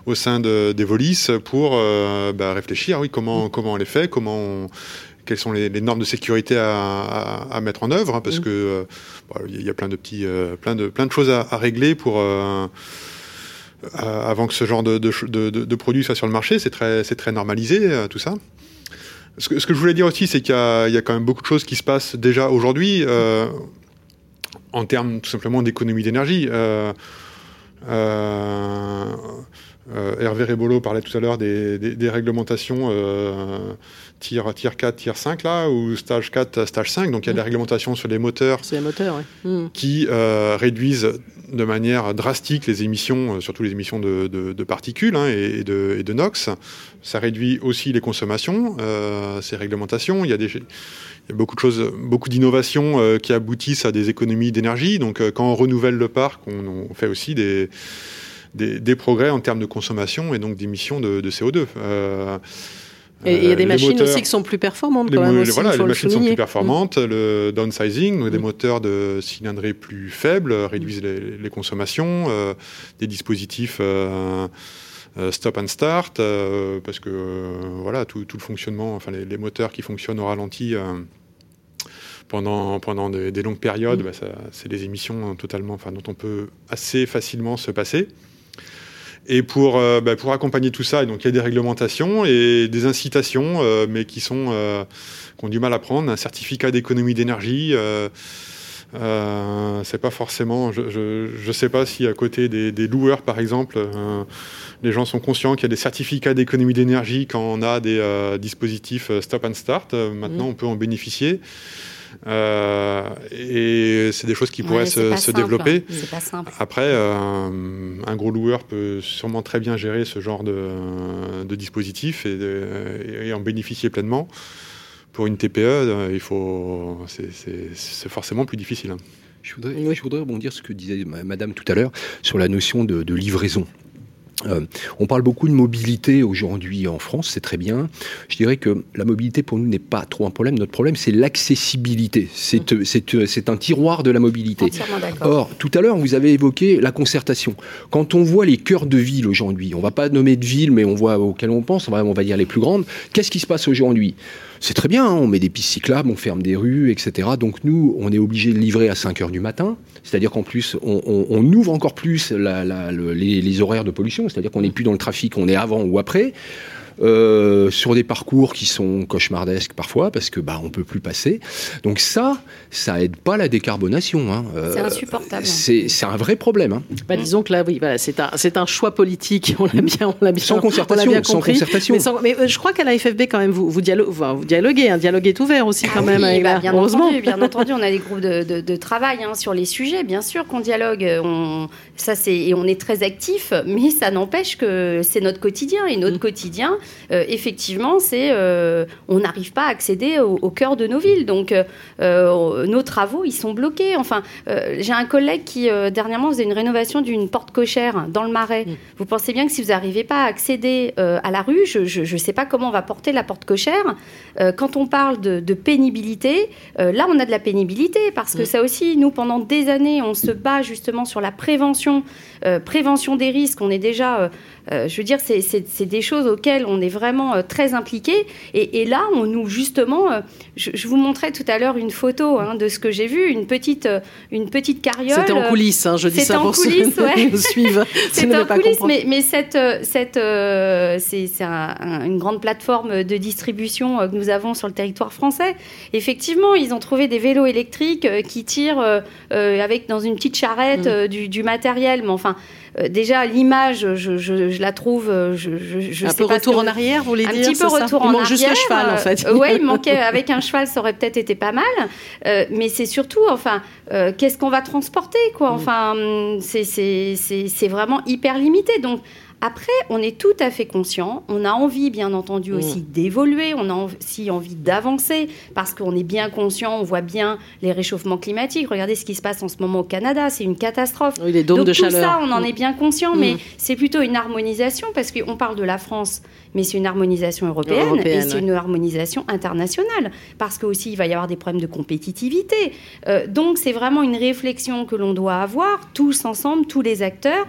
Speaker 5: au sein de, des Volis pour bah, réfléchir, oui, comment, comment on les fait, comment quelles sont les, normes de sécurité à, mettre en œuvre, hein, parce qu'il que euh, il y a plein de petits, euh, plein de plein de choses à, régler pour avant que ce genre de, de, de, produit soit sur le marché. C'est très c'est très normalisé tout ça. Ce que, ce que, je voulais dire aussi, c'est qu'il y, y, a quand même beaucoup de choses qui se passent déjà aujourd'hui en termes tout simplement d'économie d'énergie. Euh, euh, Hervé Rebolo parlait tout à l'heure des, réglementations euh, tier, 4, tier 5, là, ou stage 4, stage 5. Donc il y a des mmh. réglementations sur les moteurs,
Speaker 2: les moteurs
Speaker 5: mmh. qui euh, réduisent de manière drastique les émissions, surtout les émissions de, particules hein, et, de, et, de, NOx. Ça réduit aussi les consommations, ces réglementations. Il y a des il y a beaucoup de choses, beaucoup d'innovations qui aboutissent à des économies d'énergie. Donc, quand on renouvelle le parc, on fait aussi des, des, progrès en termes de consommation et donc d'émissions de, CO2.
Speaker 2: Euh, et il y a des machines aussi qui sont plus performantes quand même. Aussi,
Speaker 5: voilà, les machines sont plus performantes. Le downsizing, donc des mm. moteurs de cylindrée plus faibles réduisent les, consommations. Euh, des dispositifs euh, stop and start, parce que voilà, tout, le fonctionnement, enfin les, moteurs qui fonctionnent au ralenti pendant, pendant des, longues périodes, bah, c'est des émissions totalement, enfin, dont on peut assez facilement se passer. Et pour, euh, bah, pour accompagner tout ça, donc il y a des réglementations et des incitations, euh, mais qui sont euh, qui ont du mal à prendre. Un certificat d'économie d'énergie, c'est pas forcément. Je ne sais pas si à côté des, des loueurs, par exemple, les gens sont conscients qu'il y a des certificats d'économie d'énergie quand on a des dispositifs stop and start. maintenant, mmh. on peut en bénéficier. Euh, et c'est des choses qui pourraient se, développer.
Speaker 4: Pas simple.
Speaker 5: Après, euh, un gros loueur peut sûrement très bien gérer ce genre de, de dispositif et, en bénéficier pleinement. Pour une TPE, il faut, c'est forcément plus difficile. Hein.
Speaker 6: Je voudrais, je voudrais rebondir sur ce que disait Madame tout à l'heure sur la notion de livraison. Euh, on parle beaucoup de mobilité aujourd'hui en France, c'est très bien. Je dirais que la mobilité pour nous n'est pas trop un problème. Notre problème, c'est l'accessibilité. C'est mmh. un tiroir de la mobilité. Or, tout à l'heure, vous avez évoqué la concertation. Quand on voit les cœurs de ville aujourd'hui, on ne va pas nommer de ville, mais on voit auxquelles on pense, on va dire les plus grandes, qu'est-ce qui se passe aujourd'hui? C'est très bien, hein, on met des pistes cyclables, on ferme des rues, etc. Donc nous, on est obligé de livrer à 5 heures du matin, c'est-à-dire qu'en plus, on, ouvre encore plus les, horaires de pollution, c'est-à-dire qu'on n'est plus dans le trafic, on est avant ou après. Euh, sur des parcours qui sont cauchemardesques parfois parce que bah on peut plus passer. Donc ça, ça aide pas la décarbonation. Hein.
Speaker 4: Euh, c'est insupportable.
Speaker 6: C'est, un vrai problème. Hein.
Speaker 2: Bah, disons que là, oui, voilà, c'est un, c'est un choix politique. On l'a bien, on l'a bien,
Speaker 6: sans concertation, sans concertation.
Speaker 2: Mais, euh, je crois qu'à la FFB quand même, vous, vous, vous dialoguez. Un dialogue est ouvert aussi quand ah même.
Speaker 4: Bah, bien heureusement. Entendu, bien entendu, on a des groupes de, de, travail hein, sur les sujets. Bien sûr qu'on dialogue. On, ça c'est et on est très actif, mais ça n'empêche que c'est notre quotidien et notre mm. quotidien, effectivement, c'est euh, on n'arrive pas à accéder au, cœur de nos villes. Donc euh, nos travaux, ils sont bloqués. Enfin, j'ai un collègue qui dernièrement faisait une rénovation d'une porte cochère dans le Marais. Mm. Vous pensez bien que si vous n'arrivez pas à accéder à la rue, je ne sais pas comment on va porter la porte cochère. quand on parle de, pénibilité, là on a de la pénibilité parce que mm. ça aussi, nous pendant des années, on se bat justement sur la prévention, prévention des risques. On est déjà euh, je veux dire, c'est des choses auxquelles on est vraiment euh, très impliqué. Et, là, on nous, justement, euh, je, vous montrais tout à l'heure une photo hein, de ce que j'ai vu, une petite, une petite carriole.
Speaker 2: C'était en coulisses, hein, je dis ça pour
Speaker 4: coulisses,
Speaker 2: ceux qui nous suivent.
Speaker 4: C'était en coulisses, mais, mais, cette, cette, c'est une grande plateforme de distribution que nous avons sur le territoire français. Effectivement, ils ont trouvé des vélos électriques qui tirent avec dans une petite charrette mm. du, du matériel, mais enfin. Euh, déjà l'image, je, la trouve, euh, je, je,
Speaker 2: un peu retour en arrière, vous voulez
Speaker 4: dire
Speaker 2: Un
Speaker 4: petit peu retour en arrière.
Speaker 2: juste un cheval, en fait.
Speaker 4: Euh, oui, il manquait avec un cheval, ça aurait peut-être été pas mal. mais c'est surtout, enfin, qu'est-ce qu'on va transporter, quoi mm. Enfin, c'est vraiment hyper limité. Donc après, on est tout à fait conscient. On a envie, bien entendu, mm. aussi d'évoluer. On a aussi envie d'avancer parce qu'on est bien conscient. On voit bien les réchauffements climatiques. Regardez ce qui se passe en ce moment au Canada. C'est une catastrophe.
Speaker 2: Oui, les dômes
Speaker 4: Donc,
Speaker 2: de
Speaker 4: tout
Speaker 2: ça,
Speaker 4: on en est bien conscient. Mais mm. c'est plutôt une harmonisation parce qu'on parle de la France, mais c'est une harmonisation européenne, et c'est une harmonisation internationale parce qu'aussi il va y avoir des problèmes de compétitivité. Euh, donc, c'est vraiment une réflexion que l'on doit avoir tous ensemble, tous les acteurs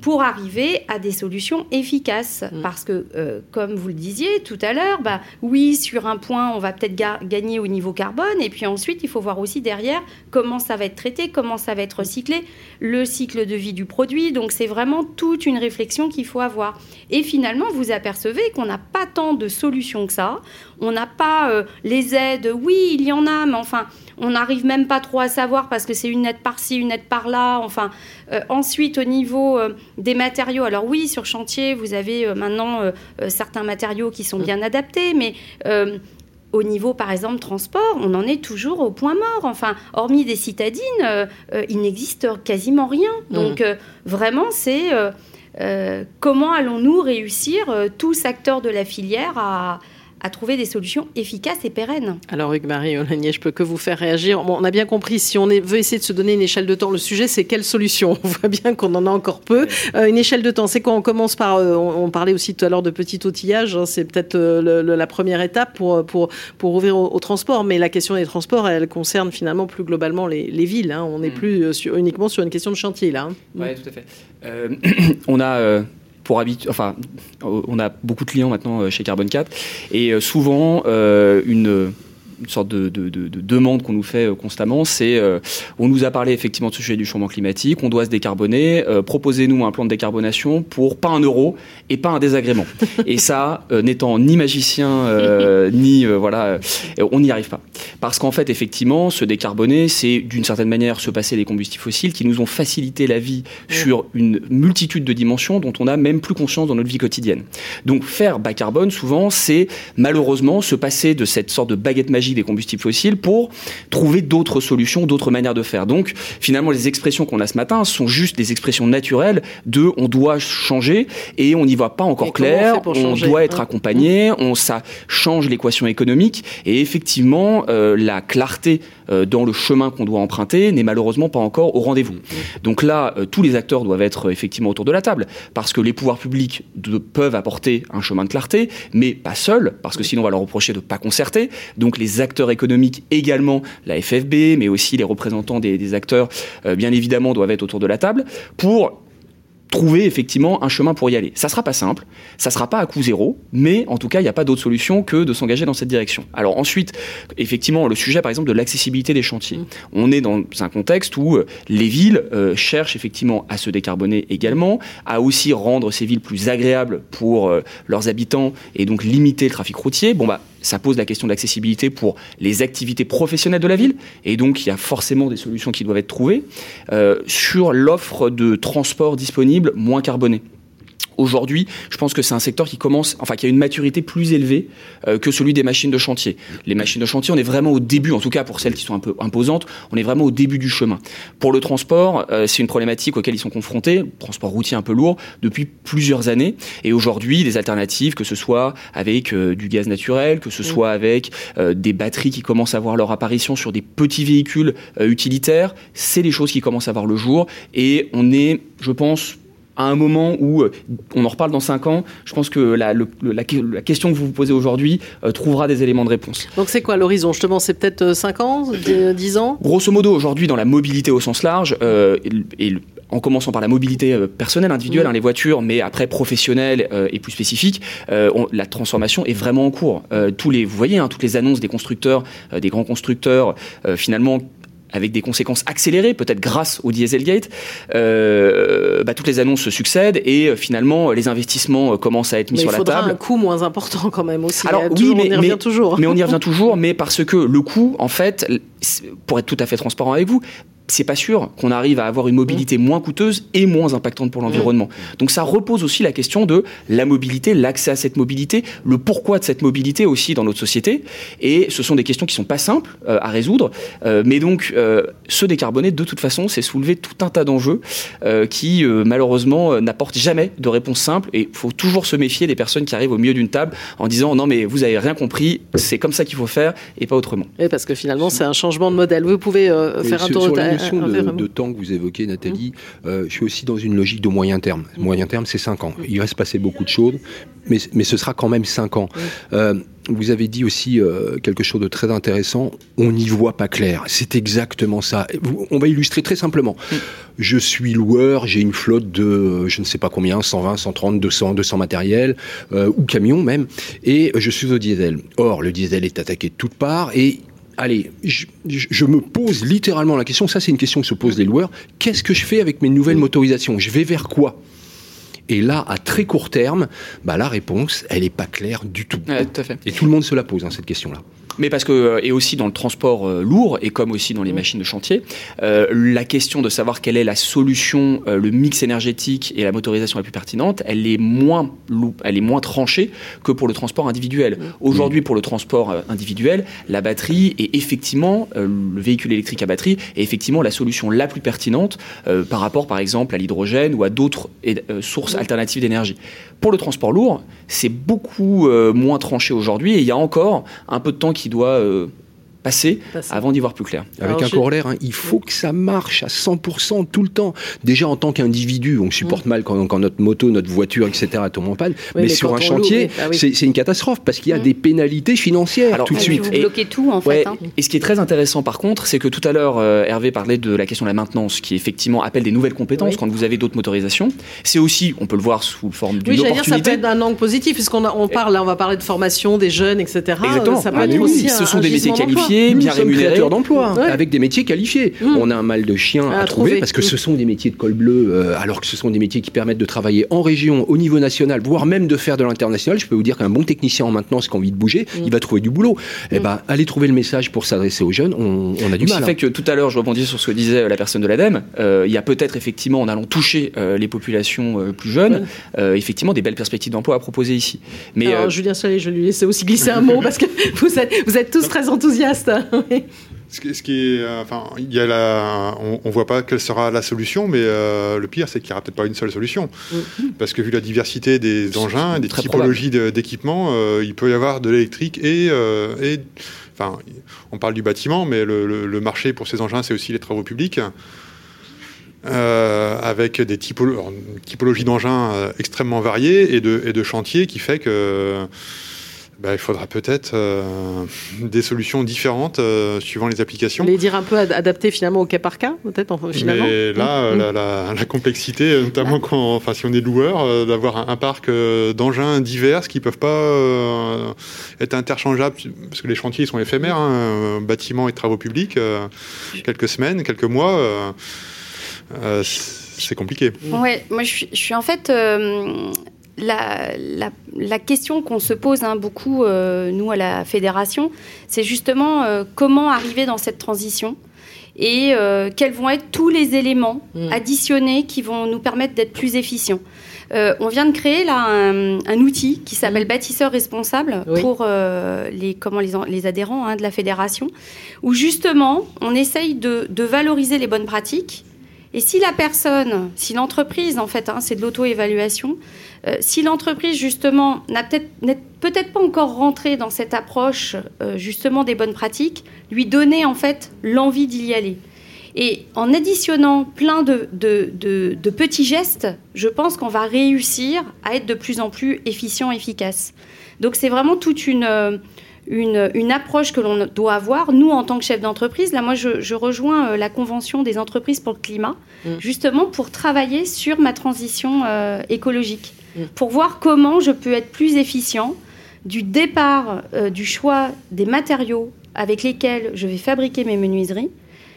Speaker 4: pour arriver à des solutions efficaces. Mm. Parce que, euh, comme vous le disiez tout à l'heure, bah, oui, sur un point, on va peut-être gagner au niveau carbone, et puis ensuite, il faut voir aussi derrière comment ça va être traité, comment ça va être recyclé, le cycle de vie du produit. Donc, c'est vraiment toute une réflexion qu'il faut avoir. Et finalement, vous apercevez qu'on n'a pas tant de solutions que ça. On n'a pas euh, les aides, oui, il y en a, mais enfin, on n'arrive même pas trop à savoir parce que c'est une aide par-ci, une aide par-là. Enfin, euh, ensuite, au niveau euh, des matériaux, alors oui, sur chantier, vous avez maintenant certains matériaux qui sont bien adaptés, mais au niveau, par exemple, transport, on en est toujours au point mort. Enfin, hormis des citadines, il n'existe quasiment rien. Mmh. Donc, vraiment, c'est comment allons-nous réussir, tous acteurs de la filière, à, à trouver des solutions efficaces et pérennes.
Speaker 2: Alors, Hugues-Marie Olagnier, je peux que vous faire réagir. on a bien compris, si on veut essayer de se donner une échelle de temps, le sujet, c'est quelle solution On voit bien qu'on en a encore peu. Euh, une échelle de temps, c'est quoi On commence par, euh, on, parlait aussi tout à l'heure de petit outillage, hein, c'est peut-être euh, la première étape pour, pour, pour ouvrir au, transport, mais la question des transports, elle concerne finalement plus globalement les, villes. Hein. On n'est mm. plus uniquement sur une question de chantier, là.
Speaker 3: Hein. Oui, tout à fait. on a pour habitude, enfin, on a beaucoup de clients maintenant chez Carbon 4 et souvent une une sorte de, demande qu'on nous fait euh, constamment, c'est euh, on nous a parlé effectivement de ce sujet du changement climatique, on doit se décarboner, euh, proposez-nous un plan de décarbonation pour pas un euro et pas un désagrément. et ça, n'étant ni magicien ni voilà, on n'y arrive pas. Parce qu'en fait, effectivement, se décarboner, c'est d'une certaine manière se passer des combustibles fossiles qui nous ont facilité la vie sur une multitude de dimensions dont on n'a même plus conscience dans notre vie quotidienne. Donc faire bas carbone, souvent, c'est malheureusement se passer de cette sorte de baguette magique des combustibles fossiles pour trouver d'autres solutions, d'autres manières de faire. Donc finalement, les expressions qu'on a ce matin sont juste des expressions naturelles de on doit changer et on n'y voit pas encore clair, on doit être accompagné, on ça change l'équation économique. Et effectivement euh, la clarté dans le chemin qu'on doit emprunter n'est malheureusement pas encore au rendez-vous. Donc là, euh, tous les acteurs doivent être effectivement autour de la table parce que les pouvoirs publics peuvent apporter un chemin de clarté, mais pas seuls parce que sinon on va leur reprocher de pas concerter. Donc les acteurs économiques également, la FFB, mais aussi les représentants des, acteurs, euh, bien évidemment, doivent être autour de la table pour trouver effectivement un chemin pour y aller. Ça sera pas simple, ça sera pas à coût zéro, mais en tout cas, il n'y a pas d'autre solution que de s'engager dans cette direction. Alors ensuite, effectivement, le sujet par exemple de l'accessibilité des chantiers. Mmh. On est dans un contexte où euh, les villes euh, cherchent effectivement à se décarboner également, à aussi rendre ces villes plus agréables pour leurs habitants et donc limiter le trafic routier. Bon bah ça pose la question de l'accessibilité pour les activités professionnelles de la ville, et donc il y a forcément des solutions qui doivent être trouvées, euh, sur l'offre de transport disponible moins carboné. Aujourd'hui, je pense que c'est un secteur qui commence, enfin, qui a une maturité plus élevée euh, que celui des machines de chantier. Les machines de chantier, on est vraiment au début, en tout cas pour celles qui sont un peu imposantes, on est vraiment au début du chemin. Pour le transport, euh, c'est une problématique auquel ils sont confrontés, transport routier un peu lourd, depuis plusieurs années. Et aujourd'hui, des alternatives, que ce soit avec euh, du gaz naturel, que ce soit avec des batteries qui commencent à voir leur apparition sur des petits véhicules utilitaires, c'est des choses qui commencent à voir le jour. Et on est, je pense, à un moment où euh, on en reparle dans 5 ans, je pense que la, la, question que vous vous posez aujourd'hui euh, trouvera des éléments de réponse.
Speaker 2: Donc c'est quoi l'horizon? Justement, c'est peut-être 5 euh, ans, 10 ans?
Speaker 3: Grosso modo, aujourd'hui, dans la mobilité au sens large, et, en commençant par la mobilité personnelle, individuelle, mmh. hein, les voitures, mais après professionnelle et plus spécifique, la transformation est vraiment en cours. tous les, vous voyez, hein, toutes les annonces des constructeurs, des grands constructeurs, finalement, avec des conséquences accélérées, peut-être grâce au Dieselgate, euh, bah, toutes les annonces se succèdent et euh, finalement les investissements euh, commencent à être mis sur la table. Il faudra
Speaker 2: un coût moins important quand même aussi.
Speaker 3: Alors oui, mais, on y revient toujours. Mais on y revient toujours, mais parce que le coût, en fait, pour être tout à fait transparent avec vous, c'est pas sûr qu'on arrive à avoir une mobilité moins coûteuse et moins impactante pour l'environnement. Donc ça repose aussi la question de la mobilité, l'accès à cette mobilité, le pourquoi de cette mobilité aussi dans notre société. Et ce sont des questions qui sont pas simples euh, à résoudre, euh, mais donc euh, se décarboner de toute façon, c'est soulever tout un tas d'enjeux qui malheureusement n'apportent jamais de réponse simple. Et il faut toujours se méfier des personnes qui arrivent au milieu d'une table en disant non mais vous avez rien compris, c'est comme ça qu'il faut faire et pas autrement.
Speaker 2: Et parce que finalement c'est un changement de modèle. Vous pouvez faire un tour de
Speaker 6: notion de, temps que vous évoquez, Nathalie, mmh. euh, je suis aussi dans une logique de moyen terme. Moyen terme, c'est 5 ans. Il va se passer beaucoup de choses, mais, mais ce sera quand même 5 ans. Mmh. Euh, vous avez dit aussi euh, quelque chose de très intéressant, on n'y voit pas clair. C'est exactement ça. On va illustrer très simplement. Je suis loueur, j'ai une flotte de je ne sais pas combien, 120, 130, 200, 200 matériels, ou camions même, et je suis au diesel. Or, le diesel est attaqué de toutes parts et allez, je, me pose littéralement la question, ça c'est une question que se posent les loueurs, qu'est-ce que je fais avec mes nouvelles motorisations? Je vais vers quoi? Et là, à très court terme, bah, la réponse, elle n'est pas claire du tout.
Speaker 3: tout à fait.
Speaker 6: Et tout le monde se la pose, hein, cette question-là.
Speaker 3: Mais parce que, euh, et aussi dans le transport euh, lourd, et comme aussi dans les machines de chantier, euh, la question de savoir quelle est la solution, le mix énergétique et la motorisation la plus pertinente, elle est moins, elle est moins tranchée que pour le transport individuel. Aujourd'hui, pour le transport individuel, la batterie est effectivement, le véhicule électrique à batterie est effectivement la solution la plus pertinente par rapport, par exemple, à l'hydrogène ou à d'autres sources alternatives d'énergie. Pour le transport lourd, c'est beaucoup moins tranché aujourd'hui, et il y a encore un peu de temps qui qui doit euh, passer,
Speaker 2: Passer.
Speaker 3: avant d'y voir plus clair.
Speaker 6: Avec
Speaker 2: Alors,
Speaker 6: un corollaire, hein, il faut que ça marche à 100% tout le temps. Déjà en tant qu'individu, on supporte mal quand, quand notre moto, notre voiture, etc. tombe en panne. mais,
Speaker 2: mais
Speaker 6: sur un chantier,
Speaker 2: oui. Ah oui.
Speaker 6: c'est une catastrophe parce qu'il y a
Speaker 2: Mm.
Speaker 6: des pénalités financières
Speaker 3: Alors,
Speaker 6: tout de
Speaker 4: Ah,
Speaker 6: suite.
Speaker 4: Vous bloquez tout, en fait.
Speaker 3: Ouais,
Speaker 4: hein.
Speaker 3: et ce qui est très intéressant par contre, c'est que tout à l'heure, euh, Hervé parlait de la question de la maintenance, qui effectivement appelle des nouvelles compétences
Speaker 2: Oui.
Speaker 3: quand vous avez d'autres motorisations. C'est aussi, on peut le voir sous forme d'une
Speaker 2: Oui, j'allais dire, ça peut
Speaker 3: opportunité.
Speaker 2: être d'un angle positif, puisqu'on on parle, là, on va parler de formation des jeunes, etc.
Speaker 3: Exactement.
Speaker 2: Ça peut
Speaker 3: Ah,
Speaker 2: être aussi
Speaker 3: ce
Speaker 2: un-
Speaker 3: sont
Speaker 2: un
Speaker 3: des métiers
Speaker 2: d'emploi.
Speaker 3: Qualifiés,
Speaker 6: Nous
Speaker 3: bien
Speaker 6: sommes
Speaker 3: rémunérés.
Speaker 6: créateurs d'emplois,
Speaker 2: Ouais.
Speaker 6: avec des métiers qualifiés.
Speaker 2: Mm.
Speaker 6: On a un mal de chien à,
Speaker 2: À
Speaker 6: trouver,
Speaker 2: trouver.
Speaker 6: parce que ce sont des métiers de col bleu, euh, alors que ce sont des métiers qui permettent de travailler en région, au niveau national, voire même de faire de l'international. Je peux vous dire qu'un bon technicien en maintenance qui a envie de bouger,
Speaker 2: Mm.
Speaker 6: il va trouver du boulot. Eh ben, allez trouver le message pour s'adresser aux jeunes. On, on a du mal.
Speaker 3: qui
Speaker 6: hein.
Speaker 3: fait que tout à l'heure, je rebondis sur ce que disait euh, la personne de l'ADEME. euh, il y a peut-être effectivement, en allant toucher euh, les populations euh, plus jeunes, euh, effectivement des belles perspectives d'emploi à proposer ici. Mais
Speaker 2: Alors,
Speaker 3: euh,
Speaker 2: Julien Chalet, je vais lui laisser aussi glisser un mot, parce que vous êtes, vous êtes tous très enthousiastes. Oui.
Speaker 5: Ce qui, ce qui est, euh, enfin, il y a la, on, on voit pas quelle sera la solution, mais euh, le pire, c'est qu'il n'y aura peut-être pas une seule solution, parce que vu la diversité des engins, des typologies d'équipements, euh, il peut y avoir de l'électrique et, euh, et, enfin, on parle du bâtiment, mais le, le- le marché pour ces engins, c'est aussi les travaux publics. euh, avec des typologies d'engins extrêmement variées et de, et de chantiers qui fait que bah, il faudra peut-être euh, des solutions différentes euh, suivant les applications.
Speaker 2: Les dire un peu ad- adapté finalement au cas par cas, peut-être, enfin, finalement.
Speaker 5: Mais là, euh,
Speaker 2: Mm.
Speaker 5: la, la- la complexité, notamment quand, enfin, si on est loueur, euh, d'avoir un, un parc euh, d'engins divers qui peuvent pas euh, être interchangeables, parce que les chantiers ils sont éphémères, hein, bâtiments et travaux publics, euh, quelques semaines, quelques mois, euh, euh, c'est compliqué.
Speaker 4: Ouais, moi je suis, je suis en fait euh, la, la, la question qu'on se pose hein, beaucoup euh, nous à la fédération, c'est justement euh, comment arriver dans cette transition et euh, quels vont être tous les éléments
Speaker 2: Mm.
Speaker 4: additionnés qui vont nous permettre d'être plus efficients. On vient de créer là un, un outil qui s'appelle
Speaker 2: Mm.
Speaker 4: bâtisseur responsable
Speaker 2: Oui.
Speaker 4: pour les, comment, les, en- les adhérents hein, de la fédération, où justement on essaye de, de valoriser les bonnes pratiques. Et si la personne, si l'entreprise, en fait, hein, c'est de l'auto-évaluation, euh, si l'entreprise, justement, n'a peut-être, n'est peut-être pas encore rentré dans cette approche, euh, justement, des bonnes pratiques, lui donner, en fait, l'envie d'y aller. Et en additionnant plein de- de petits gestes, je pense qu'on va réussir à être de plus en plus efficient, efficace. Donc c'est vraiment toute une, euh, une, une approche que l'on doit avoir. Nous, en tant que chef d'entreprise, là, moi, je, je rejoins euh, la Convention des entreprises pour le climat,
Speaker 2: Mm.
Speaker 4: justement pour travailler sur ma transition euh, écologique,
Speaker 2: Mm.
Speaker 4: pour voir comment je peux être plus efficient du départ euh, du choix des matériaux avec lesquels je vais fabriquer mes menuiseries.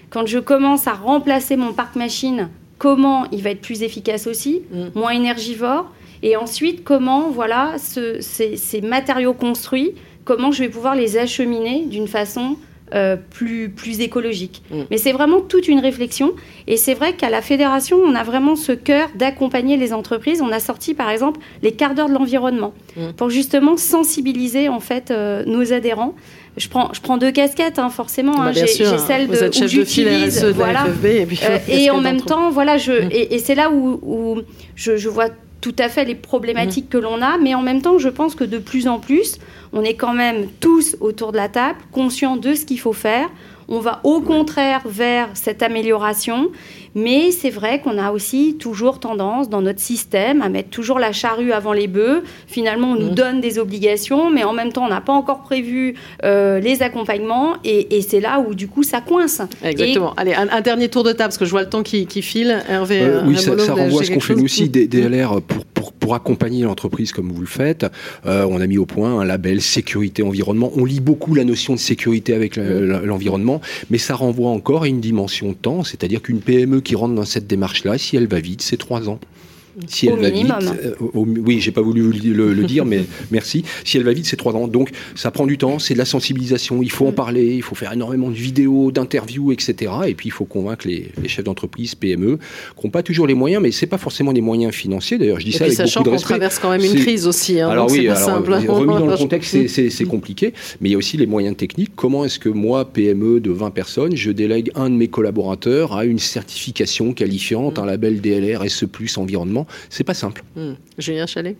Speaker 4: Quand je commence à remplacer mon parc machine, comment il va être plus efficace aussi,
Speaker 2: Mm.
Speaker 4: moins énergivore, et ensuite comment voilà ce- ces, ces matériaux construits, comment je vais pouvoir les acheminer d'une façon euh, plus, plus écologique.
Speaker 2: Mm.
Speaker 4: Mais c'est vraiment toute une réflexion. Et c'est vrai qu'à la fédération, on a vraiment ce cœur d'accompagner les entreprises. On a sorti par exemple les quarts d'heure de l'environnement
Speaker 2: Mm.
Speaker 4: pour justement sensibiliser en fait euh, nos adhérents. Je prends, je prends deux casquettes, hein, forcément.
Speaker 2: Bah,
Speaker 4: hein.
Speaker 2: bien
Speaker 4: J'ai celle
Speaker 2: vous
Speaker 4: de
Speaker 2: êtes chef de file
Speaker 4: j'utilise,
Speaker 2: RSE de
Speaker 4: voilà,
Speaker 2: la FFB. Et, puis,
Speaker 4: euh, et en même temps, voilà, je,
Speaker 2: Mm.
Speaker 4: et, et c'est là où, où je, je vois tout à fait les problématiques que l'on a, mais en même temps, je pense que de plus en plus, on est quand même tous autour de la table, conscients de ce qu'il faut faire. On va au contraire vers cette amélioration, mais c'est vrai qu'on a aussi toujours tendance dans notre système à mettre toujours la charrue avant les bœufs. Finalement, on nous
Speaker 2: Mm.
Speaker 4: donne des obligations, mais en même temps, on n'a pas encore prévu euh, les accompagnements, et, et c'est là où du coup ça coince.
Speaker 2: Exactement. Allez, un, un dernier tour de table, parce que je vois le temps qui, qui file. Hervé,
Speaker 6: Euh,
Speaker 2: euh,
Speaker 6: oui, ça, renvoie à ce qu'on fait nous aussi, des DLR, pour, pour, pour accompagner l'entreprise comme vous le faites. Euh, on a mis au point un label sécurité environnement. On lit beaucoup la notion de sécurité avec le- l'environnement, mais ça renvoie encore à une dimension de temps, c'est-à-dire qu'une PME qui rentre dans cette démarche-là, si elle va vite, c'est trois ans. Si
Speaker 4: Au
Speaker 6: elle va
Speaker 4: minimum.
Speaker 6: vite, euh, au- oui, j'ai pas voulu le, dire, mais merci. Si elle va vite, c'est trois ans. Donc, ça prend du temps, c'est de la sensibilisation. Il faut en parler, il faut faire énormément de vidéos, d'interviews, etc. Et puis, il faut convaincre les, les chefs d'entreprise, PME, qui n'ont pas toujours les moyens, mais c'est pas forcément des moyens financiers. D'ailleurs, je dis
Speaker 2: Et
Speaker 6: ça
Speaker 2: puis
Speaker 6: avec
Speaker 2: sachant
Speaker 6: beaucoup de
Speaker 2: qu'on
Speaker 6: respect.
Speaker 2: traverse quand même une crise aussi, hein,
Speaker 6: alors
Speaker 2: donc c'est
Speaker 6: oui,
Speaker 2: pas
Speaker 6: alors,
Speaker 2: simple.
Speaker 6: remis dans le contexte, c'est- c'est compliqué, mais il y a aussi les moyens techniques. Comment est-ce que moi, PME de 20 personnes, je délègue un de mes collaborateurs à une certification qualifiante, un label DLR, SE+, environnement C'est pas simple.
Speaker 2: Hmm. Julien Chalet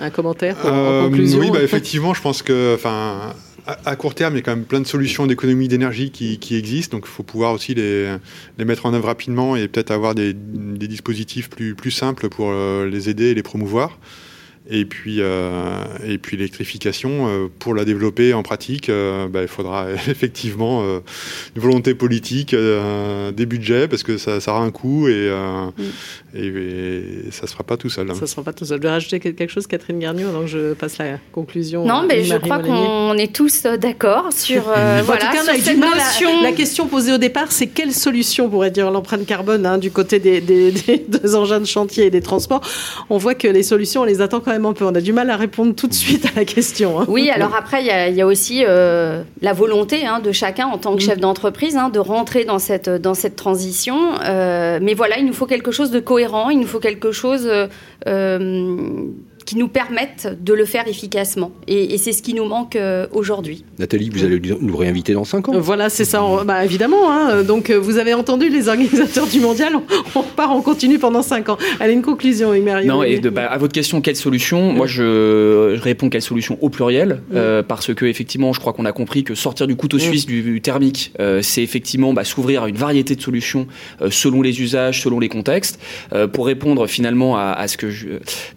Speaker 2: Un commentaire en- en
Speaker 5: Euh,
Speaker 2: conclusion
Speaker 5: oui, bah, effectivement, je pense que, enfin, à, court terme, il y a quand même plein de solutions d'économie d'énergie qui, existent, donc il faut pouvoir aussi les, les mettre en œuvre rapidement et peut-être avoir des, des, dispositifs plus, plus simples pour les aider et les promouvoir. Et puis, euh, et puis l'électrification, euh, pour la développer en pratique, euh, bah, il faudra effectivement une volonté politique, des budgets, parce que ça, ça aura un coût et, mm. et, ça ne se fera pas tout seul. Hein.
Speaker 2: Ça ne se fera pas tout seul. Je vais rajouter quelque chose, Catherine Garnier, donc je passe la conclusion.
Speaker 4: Non, mais je crois qu'on est tous d'accord sur, voilà,
Speaker 2: cas, cette notion. La, question posée au départ, c'est quelle solution pour réduire l'empreinte carbone hein, du côté des, des, des engins de chantier et des transports On voit que les solutions, on les attend quand même un peu. On a du mal à répondre tout de suite à la question.
Speaker 4: Hein. Oui, alors après, il y, a aussi euh, la volonté hein, de chacun en tant que mm. chef d'entreprise hein, de rentrer dans cette, dans cette transition. Euh, mais voilà, il nous faut quelque chose de cohérent, il nous faut quelque chose euh, qui nous permettent de le faire efficacement. Et, c'est ce qui nous manque euh, aujourd'hui.
Speaker 6: Nathalie, vous allez nous réinviter dans 5 ans
Speaker 2: Voilà, c'est ça. Bah, évidemment. Hein. Donc, euh, vous avez entendu les organisateurs du mondial. On, repart, on continue pendant 5 ans. Allez, une conclusion, Marie.
Speaker 3: Non, et de, bah, à votre question, quelle solution? Moi, je, réponds quelle solution au pluriel. Euh, parce que, effectivement, je crois qu'on a compris que sortir du couteau suisse du, thermique, c'est effectivement bah, s'ouvrir à une variété de solutions selon les usages, selon les contextes. pour répondre finalement à, à ce que je,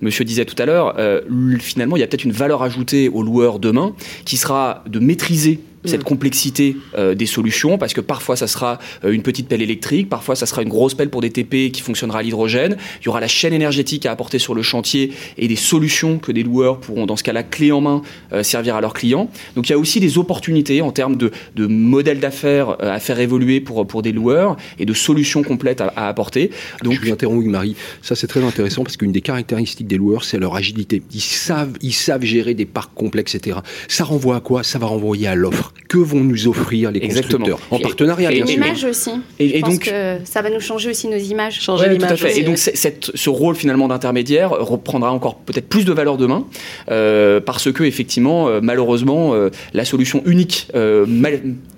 Speaker 3: monsieur disait tout à l'heure, euh, finalement, il y a peut-être une valeur ajoutée aux loueurs demain qui sera de maîtriser cette mm. complexité euh, des solutions, parce que parfois ça sera euh, une petite pelle électrique, parfois ça sera une grosse pelle pour des TP qui fonctionnera à l'hydrogène. Il y aura la chaîne énergétique à apporter sur le chantier et des solutions que des loueurs pourront, dans ce cas-là, clé en main, euh, servir à leurs clients. Donc il y a aussi des opportunités en termes de, de modèles d'affaires à faire évoluer pour, pour des loueurs et de solutions complètes à, apporter.
Speaker 6: Donc, Je vous interromps, Marie. Ça, c'est très intéressant parce qu'une des caractéristiques des loueurs, c'est leur agilité. Ils savent, ils savent gérer des parcs complexes, etc. Ça renvoie à quoi? Ça va renvoyer à l'offre que vont nous offrir les constructeurs En partenariat, bien
Speaker 4: sûr. L'image aussi. Et, donc, que ça va nous changer aussi nos images.
Speaker 3: Changer l'image. Et donc, cette, ce rôle finalement d'intermédiaire reprendra encore peut-être plus de valeur demain, euh, parce que effectivement, euh, malheureusement, euh, la solution unique,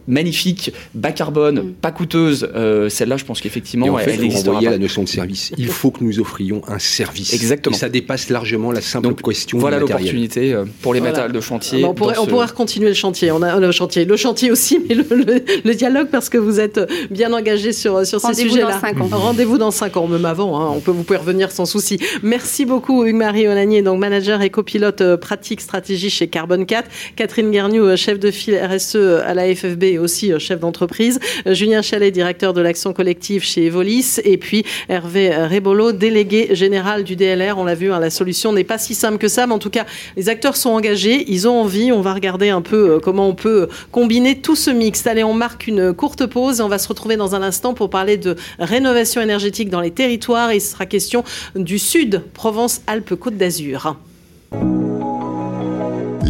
Speaker 3: magnifique, bas carbone, mm. pas coûteuse, celle-là, je pense qu'effectivement,
Speaker 6: en fait, elle existe. à la notion de service. Il faut que nous offrions un service.
Speaker 3: Exactement.
Speaker 6: Et ça dépasse largement la simple question.
Speaker 3: Voilà l'opportunité pour les métal de chantier.
Speaker 2: on, pourrait, on pourrait continuer le chantier. On a le chantier le chantier aussi, mais le, dialogue parce que vous êtes bien engagé sur, sur ces sujets-là. Rendez-vous dans 5 ans, même avant. Hein. on peut, vous pouvez revenir sans souci. Merci beaucoup, Hugues-Marie Olanier, donc manager et copilote euh, pratique stratégie chez Carbon 4. Catherine Guerniou, euh, chef de file RSE à la FFB et aussi euh, chef d'entreprise. Julien Chalet, directeur de l'action collective chez Evolis. Et puis Hervé Rebolo, délégué général du DLR. On l'a vu, hein, la solution n'est pas si simple que ça, mais en tout cas, les acteurs sont engagés, ils ont envie. On va regarder un peu comment on peut combiner tout ce mix. Allez, on marque une courte pause et on va se retrouver dans un instant pour parler de rénovation énergétique dans les territoires. il sera question du Sud, Provence-Alpes-Côte d'Azur.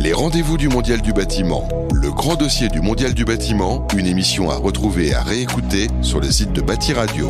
Speaker 1: Les rendez-vous du Mondial du bâtiment. Le grand dossier du Mondial du bâtiment, une émission à retrouver et à réécouter sur le site de Bâti Radio.